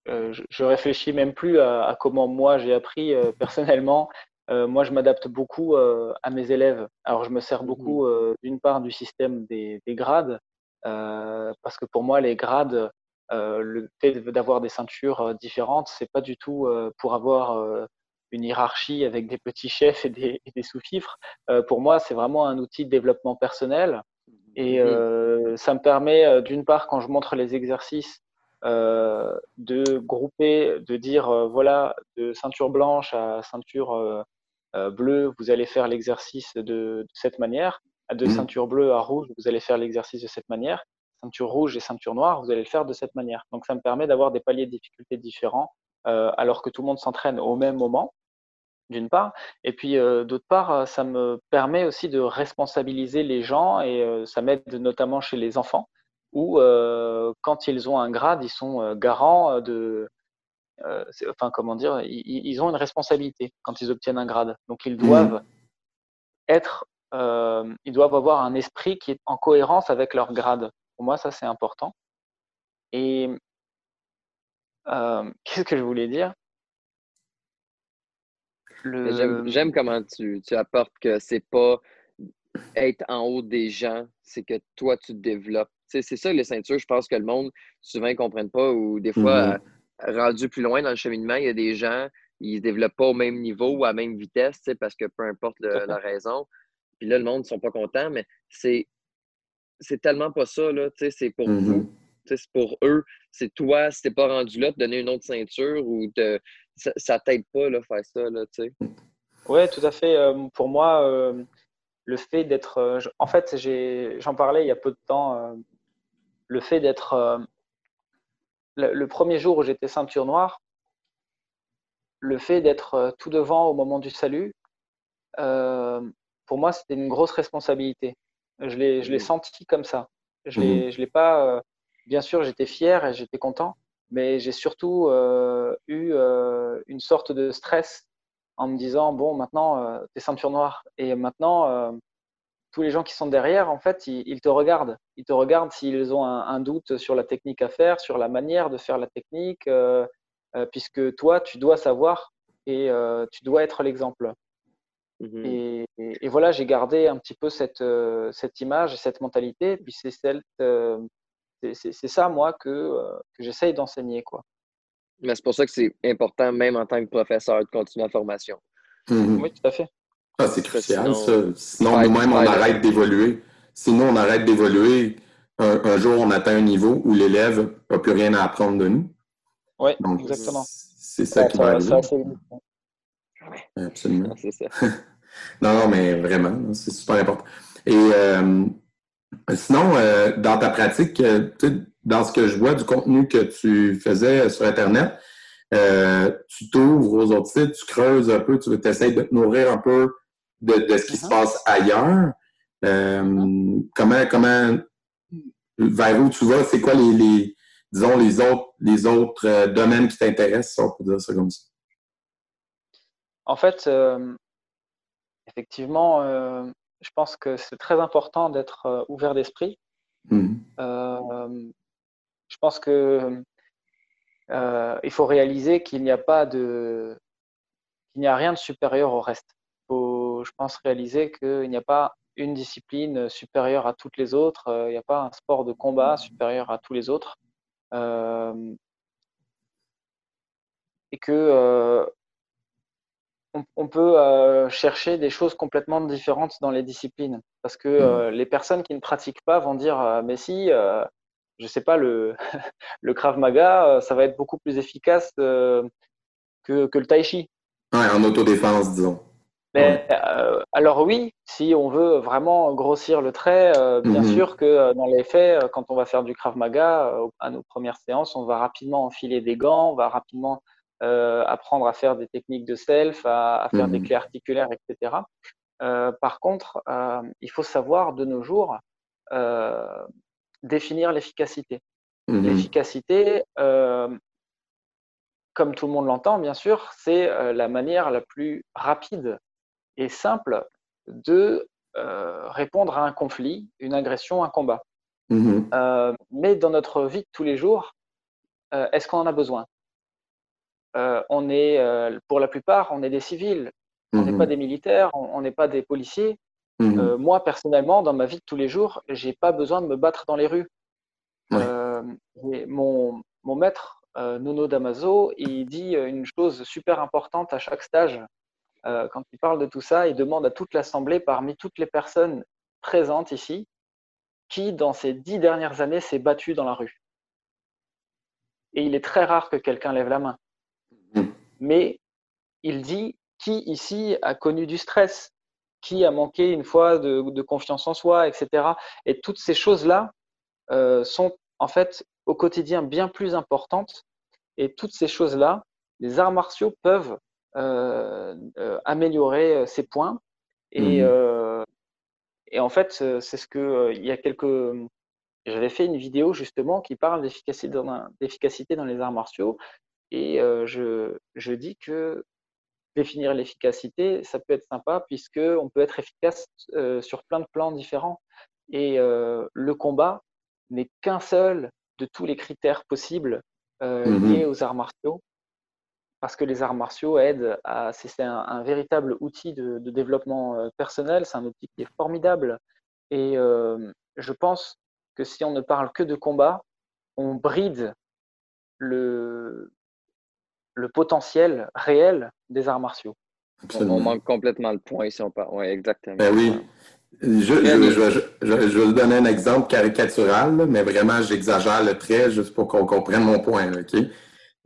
Speaker 3: euh, je, réfléchis même plus à, comment moi j'ai appris euh, personnellement. Euh, moi, je m'adapte beaucoup à mes élèves. Alors, je me sers beaucoup, mmh. d'une part, du système des, grades, parce que pour moi, les grades, le fait d'avoir des ceintures différentes, c'est pas du tout pour avoir une hiérarchie avec des petits chefs et des, et des sous-fifres. pour moi, c'est vraiment un outil de développement personnel et euh, ça me permet, euh, d'une part, quand je montre les exercices, euh, de grouper, de dire, voilà, de ceinture blanche à ceinture bleue, vous allez faire l'exercice de, cette manière. De mmh. ceinture bleue à rouge, vous allez faire l'exercice de cette manière. Ceinture rouge et ceinture noire, vous allez le faire de cette manière. Donc, ça me permet d'avoir des paliers de difficulté différents, alors que tout le monde s'entraîne au même moment d'une part. Et puis, euh, d'autre part, euh, ça me permet aussi de responsabiliser les gens et euh, ça m'aide notamment chez les enfants où, quand ils ont un grade, ils sont garants de. enfin, comment dire, ils, ont une responsabilité quand ils obtiennent un grade. Donc, ils mmh doivent être. ils doivent avoir un esprit qui est en cohérence avec leur grade. Pour moi, ça, c'est important. Et qu'est-ce que je voulais dire?
Speaker 4: J'aime comment tu, apportes que c'est pas être en haut des gens, c'est que toi, tu te développes. c'est ça les ceintures, je pense que le monde, souvent, ne comprennent pas, ou des fois, mm-hmm. euh, rendu plus loin dans le cheminement, il y a des gens, ils ne se développent pas au même niveau ou à la même vitesse, parce que peu importe la raison. Puis là, le monde ne sont pas contents, mais c'est c'est tellement pas ça, là, c'est pour mm-hmm. vous. C'est pour eux. C'est toi, si t'es pas rendu là, te donner une autre ceinture ou te, ça, ça t'aide pas, là, faire ça, là, tu sais.
Speaker 3: Oui, tout à fait. Euh, pour moi, euh, le fait d'être. Euh, en fait, j'en parlais il y a peu de temps. le fait d'être. Le, premier jour où j'étais ceinture noire, le fait d'être tout devant au moment du salut, pour moi, c'était une grosse responsabilité. Je l'ai senti comme ça. Je ne l'ai pas. bien sûr, j'étais fier et j'étais content, mais j'ai surtout eu une sorte de stress en me disant bon, maintenant, euh, tu es ceinture noire. Et maintenant, euh, tous les gens qui sont derrière, en fait, ils, te regardent. Ils te regardent s'ils ont un, doute sur la technique à faire, sur la manière de faire la technique, euh, puisque toi, tu dois savoir et tu dois être l'exemple. Mmh et, voilà, j'ai gardé un petit peu cette, cette image et cette mentalité. Puis c'est c'est ça, moi, que, que j'essaye d'enseigner. quoi.
Speaker 4: Mais c'est pour ça que c'est important, même en tant que professeur, de continuer la formation.
Speaker 3: Mhm. Oui, tout à fait.
Speaker 5: Ah, c'est crucial, sinon, ça. Sinon, nous-mêmes, on arrête d'évoluer. Sinon, on arrête d'évoluer. Un, jour, on atteint un niveau où l'élève n'a plus rien à apprendre de nous.
Speaker 3: Oui, exactement.
Speaker 5: C'est ça, qui va arriver. Absolument. Ça. non, non, mais vraiment, c'est super important. Et euh, sinon, euh, dans ta pratique, euh, dans ce que je vois du contenu que tu faisais sur Internet, euh, tu t'ouvres aux autres sites, tu creuses un peu, tu essaies de te nourrir un peu de, ce qui se uh-huh. passe ailleurs. Euh. Comment, comment, vers où tu vas? C'est quoi les, disons, les autres, les autres euh, domaines qui t'intéressent, si on peut dire ça comme ça?
Speaker 3: En fait, effectivement, je pense que c'est très important d'être ouvert d'esprit. Mmh je pense que euh, il faut réaliser qu'il n'y a pas de, qu'il n'y a rien de supérieur au reste. Il faut, je pense, réaliser qu'il n'y a pas une discipline supérieure à toutes les autres. Euh, il n'y a pas un sport de combat supérieur à tous les autres. Euh, et que on, peut chercher des choses complètement différentes dans les disciplines. Parce que mmh. les personnes qui ne pratiquent pas vont dire Mais si, je sais pas, le, le Krav Maga, euh, ça va être beaucoup plus efficace euh, que, que, le Tai Chi.
Speaker 5: Ouais, en autodéfense, disons.
Speaker 3: Mais, euh, alors oui, si on veut vraiment grossir le trait, bien mhm. sûr que dans les faits, quand on va faire du Krav Maga, à nos premières séances, on va rapidement enfiler des gants, on va rapidement apprendre à faire des techniques de self, à, faire des mhm. clés articulaires, etc. par contre, il faut savoir de nos jours définir l'efficacité. Mmh l'efficacité, euh, comme tout le monde l'entend, bien sûr, c'est euh, la manière la plus rapide et simple de euh, répondre à un conflit, une agression, un combat. Mmh mais dans notre vie de tous les jours, est-ce qu'on en a besoin? On est, pour la plupart, on est des civils, on n'est pas mmh des militaires, on n'est pas des policiers, Mhm. Euh, moi, personnellement, dans ma vie de tous les jours, j'ai pas besoin de me battre dans les rues. Euh, mon, mon, maître, euh, Nuno Damaso, il dit une chose super importante à chaque stage. quand il parle de tout ça, il demande à toute l'Assemblée, parmi toutes les personnes présentes ici, qui, dans ces dix dernières années, s'est battu dans la rue. Et il est très rare que quelqu'un lève la main. Mais il dit qui ici a connu du stress, qui a manqué une fois de, confiance en soi, etc. Et toutes ces choses-là euh, sont en fait au quotidien bien plus importantes. Et toutes ces choses-là, les arts martiaux peuvent euh, euh, améliorer ces points. Et, mmh. et en fait, c'est ce que il y a quelques j'avais fait une vidéo justement qui parle d'efficacité dans, dans, les arts martiaux et je, je, dis que définir l'efficacité, ça peut être sympa puisqu'on peut être efficace euh, sur plein de plans différents. Et euh, le combat n'est qu'un seul de tous les critères possibles mmh liés aux arts martiaux, parce que les arts martiaux aident à. C'est un, véritable outil de, développement personnel, c'est un outil qui est formidable. Et je pense que si on ne parle que de combat, on bride le, le potentiel réel des arts martiaux.
Speaker 4: On manque complètement le point si on parle. Oui, exactement.
Speaker 5: Ben oui. Je, je, je, vais vous donner un exemple caricatural, mais vraiment, j'exagère le trait juste pour qu'on comprenne mon point. OK?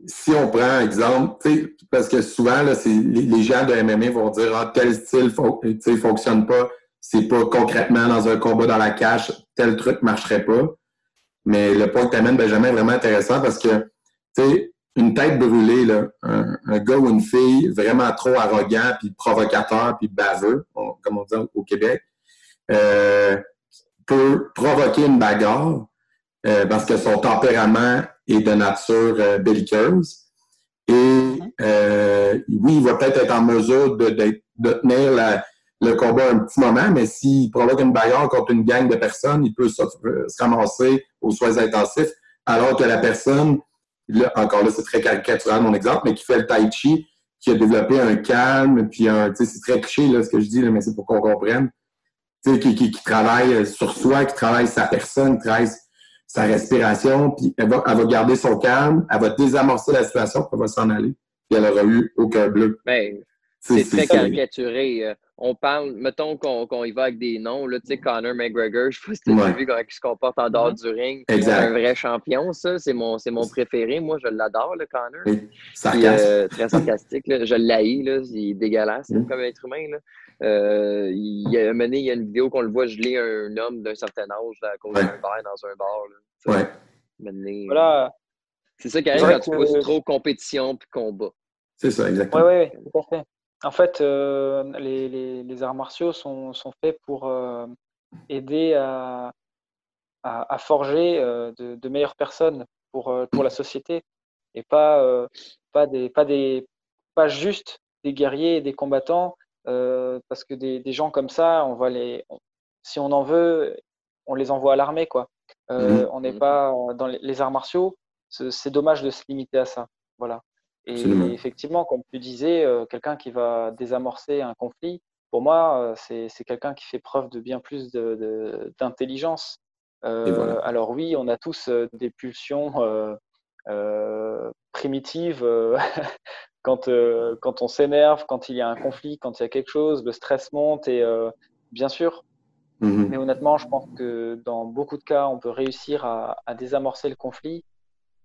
Speaker 5: Si on prend exemple, parce que souvent, là, les, les, gens de MMA vont dire ah, tel style ne fonctionne pas, c'est pas concrètement dans un combat dans la cache, tel truc ne marcherait pas. Mais le point que tu amènes, Benjamin, est vraiment intéressant parce que, tu sais, une tête brûlée, là, un, gars ou une fille vraiment trop arrogant, puis provocateur, puis baveux, comme on dit au Québec, euh, peut provoquer une bagarre euh, parce que son tempérament est de nature euh, belliqueuse. Et oui, il va peut-être être en mesure de, de, tenir le combat un petit moment, mais s'il provoque une bagarre contre une gang de personnes, il peut se, se ramasser aux soins intensifs, alors que la personne encore là, c'est très caricatural mon exemple, mais qui fait le tai chi, qui a développé un calme, puis un, c'est très cliché là, ce que je dis, mais c'est pour qu'on comprenne. Qui, qui, qui, travaille sur soi, qui travaille sa personne, qui travaille sa respiration, puis elle va, elle va garder son calme, elle va désamorcer la situation, puis elle va s'en aller, puis elle n'aura eu aucun bleu.
Speaker 4: Ben, c'est très caricaturé. Euh, on parle, mettons qu'on y va avec des noms, là, tu sais, Conor McGregor, je sais pas si tu as vu comment il se comporte en dehors du ring. C'est un vrai champion, ça. C'est mon, mon préféré. Moi, je l'adore, le Conor.
Speaker 5: Oui.
Speaker 4: Euh, très sarcastique. Là. Je l'haïs, là. Il est dégueulasse mm. comme être humain. Là. Euh, il, a mené, il y a une vidéo qu'on le voit geler un homme d'un certain âge à cause d'un verre dans un bar.
Speaker 5: Là. Ouais.
Speaker 4: Mené, voilà. C'est ça qui arrive quand tu pousses trop compétition puis combat.
Speaker 5: C'est ça, exactement.
Speaker 3: Oui, oui, tout à fait. En fait, euh, les, arts martiaux sont, faits pour euh, aider à, forger euh, de, meilleures personnes pour, pour la société et pas, pas, des, pas, des, pas juste des guerriers et des combattants, parce que des, gens comme ça, on va les, si on en veut, on les envoie à l'armée. quoi. Mmh on n'est pas dans les arts martiaux, c'est dommage de se limiter à ça. Voilà. Et effectivement, comme tu disais, euh, quelqu'un qui va désamorcer un conflit, pour moi, euh, c'est quelqu'un qui fait preuve de bien plus d'intelligence. Euh, alors oui, on a tous des pulsions primitives quand, quand on s'énerve, quand il y a un conflit, quand il y a quelque chose, le stress monte et bien sûr. Mmh Mais honnêtement, je pense que dans beaucoup de cas, on peut réussir à désamorcer le conflit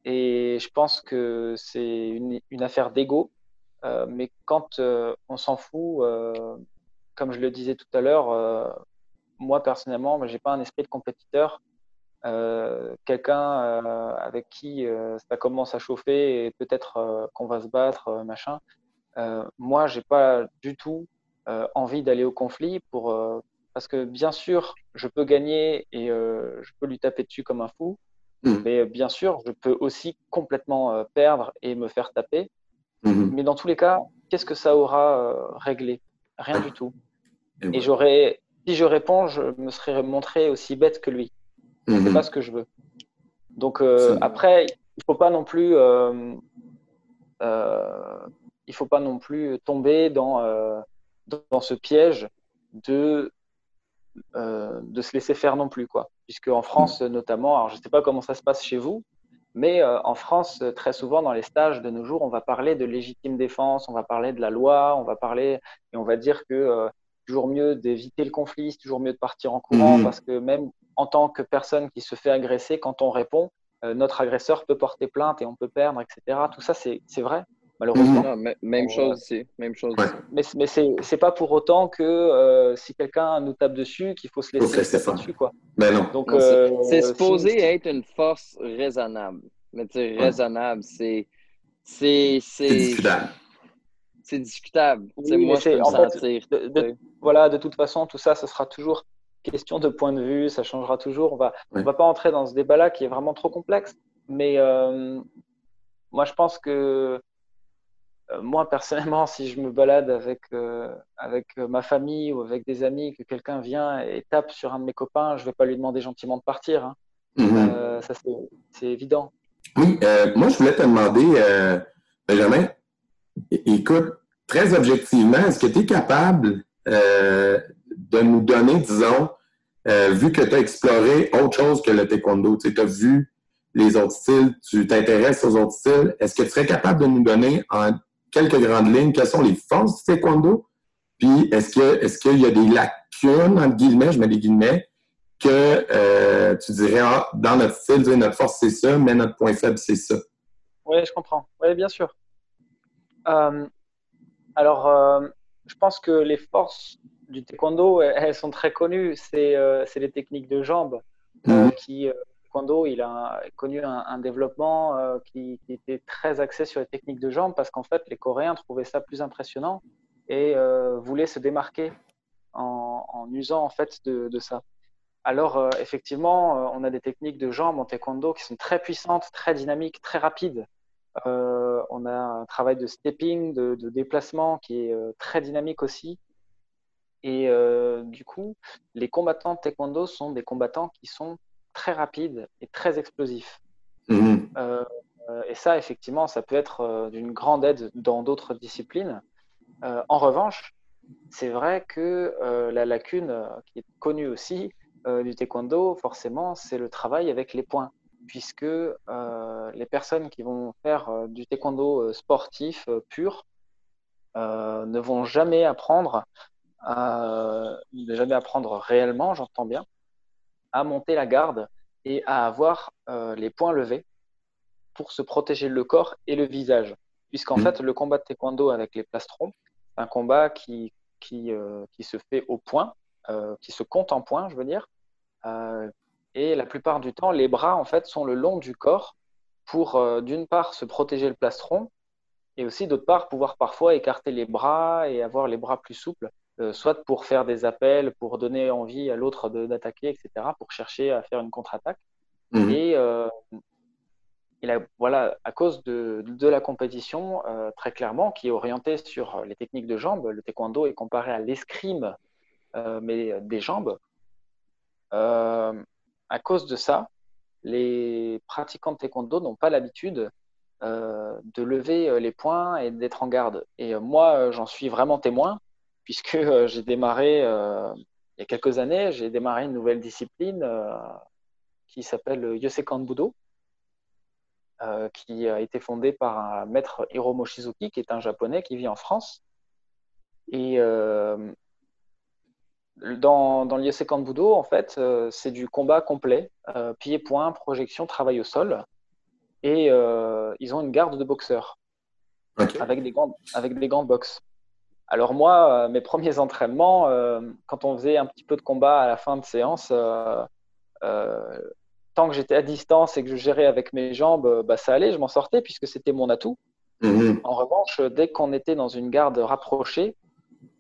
Speaker 3: et je pense que c'est une, affaire d'ego. Euh, mais quand euh, on s'en fout, euh, comme je le disais tout à l'heure, moi personnellement, je n'ai pas un esprit de compétiteur. Quelqu'un avec qui ça commence à chauffer et peut-être qu'on va se battre, machin. moi, j'ai pas du tout envie d'aller au conflit pour parce que bien sûr, je peux gagner et je peux lui taper dessus comme un fou. Mmh. Mais euh, bien sûr, je peux aussi complètement euh, perdre et me faire taper. Mmh. Mais dans tous les cas, qu'est-ce que ça aura euh, réglé? Rien du tout. Et, j'aurais, si je réponds, je me serais montré aussi bête que lui. Ce n'est mmh. pas ce que je veux. Donc après, il faut pas non plus, il faut pas non plus tomber dans dans ce piège de de se laisser faire non plus quoi puisque en France notamment, alors je ne sais pas comment ça se passe chez vous, mais euh, en France, très souvent dans les stages de nos jours, on va parler de légitime défense, on va parler de la loi, on va parler et on va dire que euh, toujours mieux d'éviter le conflit, c'est toujours mieux de partir en courant, mmh. parce que même en tant que personne qui se fait agresser, quand on répond, euh, notre agresseur peut porter plainte et on peut perdre, etc. Tout ça, c'est vrai? Malheureusement.
Speaker 4: même chose ici. Même chose
Speaker 3: Mais, mais c'est pas pour autant que euh, si quelqu'un nous tape dessus, qu'il faut se laisser,
Speaker 5: taper
Speaker 3: dessus. Quoi.
Speaker 5: Ben non.
Speaker 3: Donc,
Speaker 4: euh, c'est supposé être une force raisonnable. Mais tu sais, raisonnable, c'est. C'est
Speaker 5: discutable.
Speaker 4: C'est discutable. moi, je peux sentir.
Speaker 3: voilà, de toute façon, tout ça, ce sera toujours question de point de vue, ça changera toujours. On va, on va pas entrer dans ce débat-là qui est vraiment trop complexe. Mais euh, moi, je pense que euh, moi, personnellement, si je me balade avec, euh, avec euh, ma famille ou avec des amis, que quelqu'un vient et tape sur un de mes copains, je ne vais pas lui demander gentiment de partir. Hein. Mhm. ça, c'est évident.
Speaker 5: Oui, moi, je voulais te demander, Benjamin, écoute, très objectivement, est-ce que tu es capable de nous donner, disons, vu que tu as exploré autre chose que le taekwondo, tu as vu les autres styles, tu t'intéresses aux autres styles, est-ce que tu serais capable de nous donner en quelques grandes lignes quelles sont les forces du taekwondo? Puis est-ce que est-ce qu'il y a des lacunes, entre guillemets, je mets des guillemets, que euh, tu dirais ah, dans notre style, notre force c'est ça, mais notre point faible c'est ça?
Speaker 3: Oui, je comprends. Oui, bien sûr. Euh, alors, euh, je pense que les forces du taekwondo, elles sont très connues. C'est les techniques de jambes mhm. qui taekwondo, il a connu un, développement euh, qui, était très axé sur les techniques de jambes parce qu'en fait, les Coréens trouvaient ça plus impressionnant et euh, voulaient se démarquer en, usant en fait de, ça. Alors, euh, effectivement, on a des techniques de jambes en taekwondo qui sont très puissantes, très dynamiques, très rapides. on a un travail de stepping, de, de déplacement qui est très dynamique aussi. Et du coup, les combattants de taekwondo sont des combattants qui sont très rapide et très explosif. Mhm. Euh, et ça, effectivement, ça peut être euh, d'une grande aide dans d'autres disciplines. Euh, en revanche, c'est vrai que la lacune qui est connue aussi du taekwondo, forcément, c'est le travail avec les points, puisque les personnes qui vont faire du taekwondo sportif pur ne vont jamais apprendre, ne jamais apprendre réellement, j'entends bien, à monter la garde et à avoir euh, les poings levés pour se protéger le corps et le visage. Puisqu'en mmh. fait, le combat de taekwondo avec les plastrons, c'est un combat qui, qui, euh, qui, se fait au point, euh, qui se compte en points, je veux dire. et la plupart du temps, les bras, en fait, sont le long du corps pour, d'une part, se protéger le plastron et aussi, d'autre part, pouvoir parfois écarter les bras et avoir les bras plus souples soit pour faire des appels, pour donner envie à l'autre d'attaquer, etc., pour chercher à faire une contre-attaque. Mhm. Et, euh, voilà, à cause de, la compétition, euh, très clairement, qui est orientée sur les techniques de jambes, le taekwondo est comparé à l'escrime, mais des jambes. à cause de ça, les pratiquants de taekwondo n'ont pas l'habitude de lever les poings et d'être en garde. Et moi, j'en suis vraiment témoin puisque euh, j'ai démarré, euh, il y a quelques années, j'ai démarré une nouvelle discipline euh, qui s'appelle Yosekan Budo, qui a été fondée par un maître Hiromo Shizuki, qui est un japonais qui vit en France. Et dans, dans le Yosekan Budo, en fait, c'est du combat complet, pied-point, projection, travail au sol. Et ils ont une garde de boxeurs avec, des gants, avec des gants de boxe. Alors moi, euh, mes premiers entraînements, euh, quand on faisait un petit peu de combat à la fin de séance, euh, tant que j'étais à distance et que je gérais avec mes jambes, bah, ça allait, je m'en sortais puisque c'était mon atout. Mhm. En revanche, dès qu'on était dans une garde rapprochée,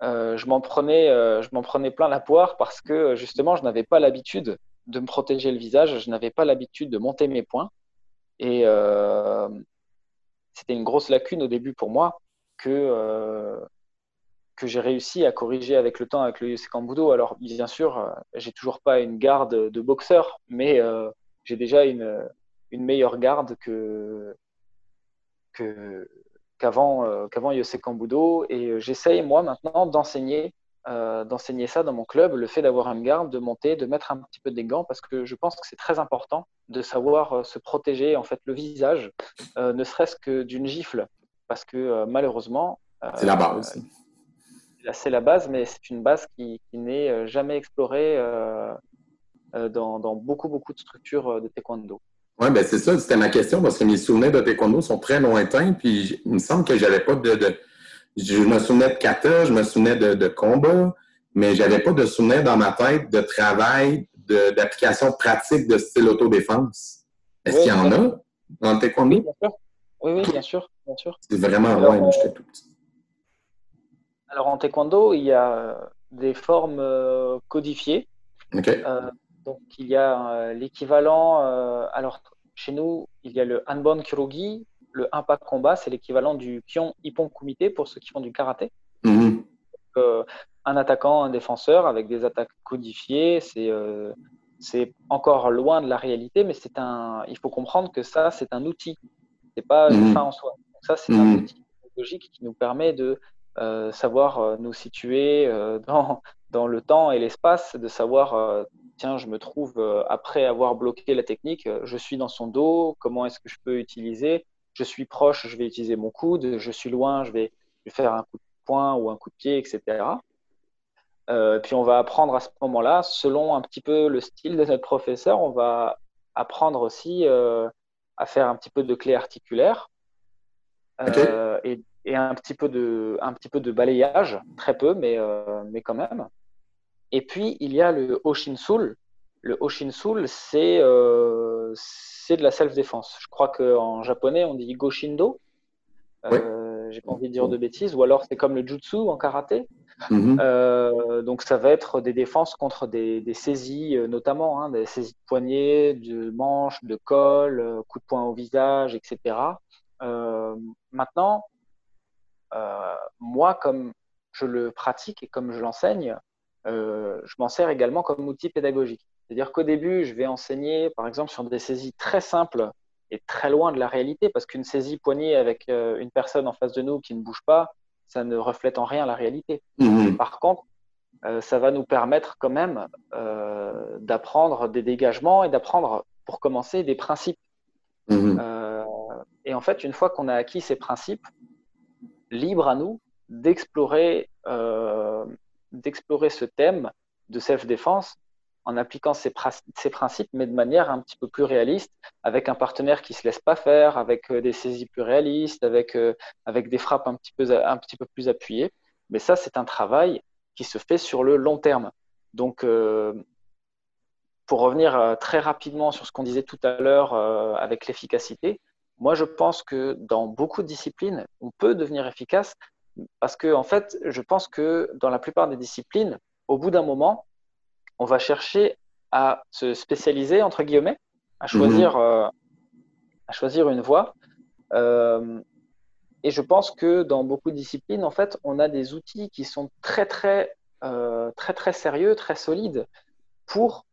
Speaker 3: je m'en prenais, je m'en prenais plein la poire parce que justement, je n'avais pas l'habitude de me protéger le visage, je n'avais pas l'habitude de monter mes poings. Et c'était une grosse lacune au début pour moi que que j'ai réussi à corriger avec le temps avec le Budo. Alors, bien sûr, euh, j'ai toujours pas une garde de boxeur, mais euh, j'ai déjà une, meilleure garde qu'avant euh, qu'avant Budo. Et j'essaye, moi, maintenant, d'enseigner d'enseigner ça dans mon club, le fait d'avoir une garde, de monter, de mettre un petit peu des gants, parce que je pense que c'est très important de savoir se protéger en fait le visage, ne serait-ce que d'une gifle, parce que malheureusement,
Speaker 5: c'est la base
Speaker 3: c'est la base, mais c'est une base qui, n'est euh, jamais explorée euh, euh, dans, beaucoup, beaucoup de structures de taekwondo.
Speaker 5: Oui, ben c'est ça, c'était ma question, parce que mes souvenirs de taekwondo sont très lointains, puis il me semble que j'avais pas de, Je me souvenais de kata, je me souvenais de, combat, mais j'avais pas de souvenir dans ma tête de travail, d'application pratique de style autodéfense. Est-ce qu'il y en a dans le taekwondo?
Speaker 3: Oui, bien sûr. Oui, oui, bien sûr. Bien sûr.
Speaker 5: C'est vraiment loin, j'étais tout petit.
Speaker 3: Alors en taekwondo, il y a euh, des formes euh, codifiées. Euh, donc il y a l'équivalent. alors chez nous, il y a le Hanbon Kyogi, le Impact Combat, c'est l'équivalent du Kyon Ippon Kumite pour ceux qui font du karaté. Mhm. un attaquant, un défenseur avec des attaques codifiées, c'est c'est encore loin de la réalité, mais c'est un. Il faut comprendre que ça, c'est un outil. C'est pas une mhm. fin en soi. ça, c'est un mhm. outil logique qui nous permet de euh, savoir euh, nous situer euh, dans, dans, le temps et l'espace, de savoir tiens, je me trouve, après avoir bloqué la technique, je suis dans son dos, comment est-ce que je peux utiliser? Je suis proche, je vais utiliser mon coude, je suis loin, je vais, faire un coup de poing ou un coup de pied, etc. puis on va apprendre à ce moment-là, selon un petit peu le style de notre professeur, on va apprendre aussi à faire un petit peu de clé articulaire. Et, et, un, petit peu de, un petit peu de balayage, très peu, mais, mais quand même. Et puis, il y a le Oshinsul. Le Oshinsul, c'est euh, de la self-défense. Je crois qu'en japonais, on dit Goshindo. Euh, J'ai pas envie de dire de bêtises. Ou alors, c'est comme le Jutsu en karaté. Mm-hmm. Euh, donc, ça va être des défenses contre des, des saisies, euh, notamment hein, des saisies de poignet, de manche, de col, euh, coup de poing au visage, etc. maintenant, moi, comme je le pratique et comme je l'enseigne, euh, je m'en sers également comme outil pédagogique. C'est-à-dire qu'au début, je vais enseigner, par exemple, sur des saisies très simples et très loin de la réalité, parce qu'une saisie poignée avec euh, une personne en face de nous qui ne bouge pas, ça ne reflète en rien la réalité. Mhm. Par contre, euh, ça va nous permettre quand même d'apprendre des dégagements et d'apprendre, pour commencer, des principes. Mhm. et en fait, une fois qu'on a acquis ces principes, libre à nous d'explorer d'explorer ce thème de self-défense en appliquant ces, principes, mais de manière un petit peu plus réaliste, avec un partenaire qui ne se laisse pas faire, avec euh, des saisies plus réalistes, avec, euh, des frappes un petit, peu, plus appuyées. Mais ça, c'est un travail qui se fait sur le long terme. Donc, euh, pour revenir très rapidement sur ce qu'on disait tout à l'heure avec l'efficacité, moi, je pense que dans beaucoup de disciplines, on peut devenir efficace parce que, en fait, je pense que dans la plupart des disciplines, au bout d'un moment, on va chercher à se spécialiser, entre guillemets, à choisir, mhm. euh, à choisir une voie. Euh, et je pense que dans beaucoup de disciplines, en fait, on a des outils qui sont très, très, euh, très, très sérieux, très solides pour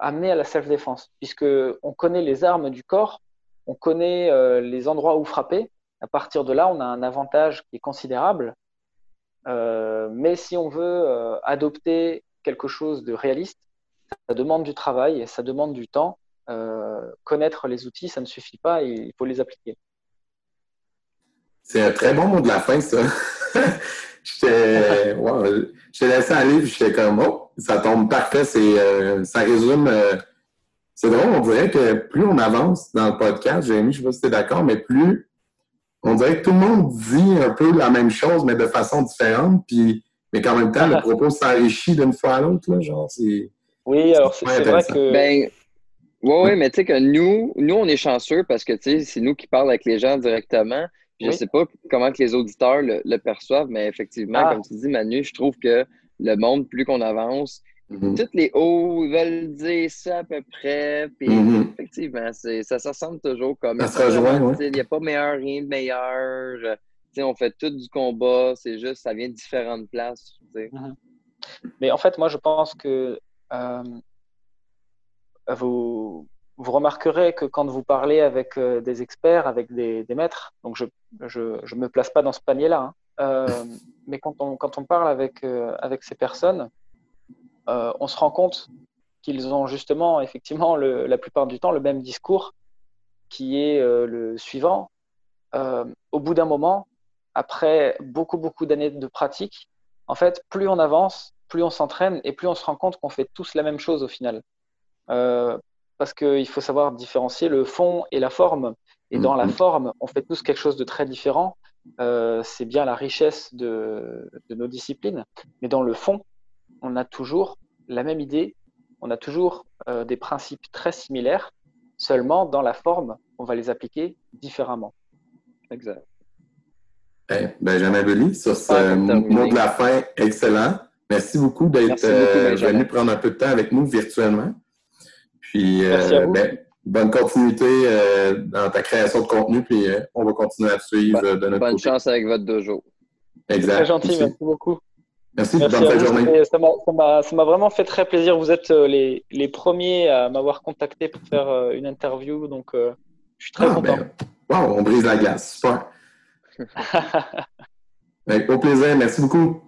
Speaker 3: amener à la self-défense, puisqu'on connaît les armes du corps, on connaît les endroits où frapper, à partir de là, on a un avantage qui est considérable. Euh, mais si on veut euh, adopter quelque chose de réaliste, ça demande du travail et ça demande du temps. Euh, connaître les outils, ça ne suffit pas, il faut les appliquer.
Speaker 5: C'est un très bon mot de la fin, ça. j'étais wow, laissé aller, j'étais comme, oh, ça tombe parfait, ça résume. C'est drôle, on dirait que plus on avance dans le podcast, Jérémy, je ne sais pas si tu es d'accord, mais plus on dirait que tout le monde dit un peu la même chose, mais de façon différente, puis, mais qu'en même temps, le propos s'enrichit d'une fois à l'autre. Genre,
Speaker 3: oui, alors c'est vrai que.
Speaker 4: Ben, oui, oui, mais tu sais que nous, nous, on est chanceux parce que c'est nous qui parlons avec les gens directement. Je ne sais pas comment que les auditeurs le, perçoivent, mais effectivement, ah. comme tu dis, Manu, je trouve que le monde, plus qu'on avance, Mm-hmm. Toutes les hauts veulent dire ça à peu près. Puis mm-hmm. effectivement, ça se ressemble toujours comme
Speaker 5: ça.
Speaker 4: Il n'y a pas meilleur, rien de meilleur. on fait tout du combat, c'est juste, ça vient de différentes places. Mm-hmm.
Speaker 3: Mais en fait, moi, je pense que euh, vous, vous remarquerez que quand vous parlez avec euh, des experts, avec des, maîtres, donc je ne me place pas dans ce panier-là, hein, euh, mais quand on, quand on parle avec, avec ces personnes, euh, on se rend compte qu'ils ont justement, effectivement, la plupart du temps, le même discours qui est euh, le suivant. Euh, au bout d'un moment, après beaucoup, beaucoup d'années de pratique, en fait, plus on avance, plus on s'entraîne et plus on se rend compte qu'on fait tous la même chose au final. parce qu'il faut savoir différencier le fond et la forme. Et dans la mm-hmm. forme, on fait tous quelque chose de très différent. c'est bien la richesse de, nos disciplines. Mais dans le fond, on a toujours la même idée, on a toujours euh, des principes très similaires, seulement dans la forme, on va les appliquer différemment.
Speaker 4: Exact.
Speaker 5: Benjamin Belly, sur ce mot de la fin excellent. Merci beaucoup d'être euh, venu prendre un peu de temps avec nous virtuellement. Puis, euh, ben, bonne continuité dans ta création de contenu, puis on va continuer à te suivre de notre
Speaker 4: Bonne chance avec votre dojo.
Speaker 3: Exact. Très gentil, merci beaucoup.
Speaker 5: Merci, bonne fin journée.
Speaker 3: Ça m'a vraiment fait très plaisir. Vous êtes euh, les, les premiers à m'avoir contacté pour faire euh, une interview, donc euh, je suis très ah, content.
Speaker 5: Ben, wow, on brise la glace. Super. au plaisir. Merci beaucoup.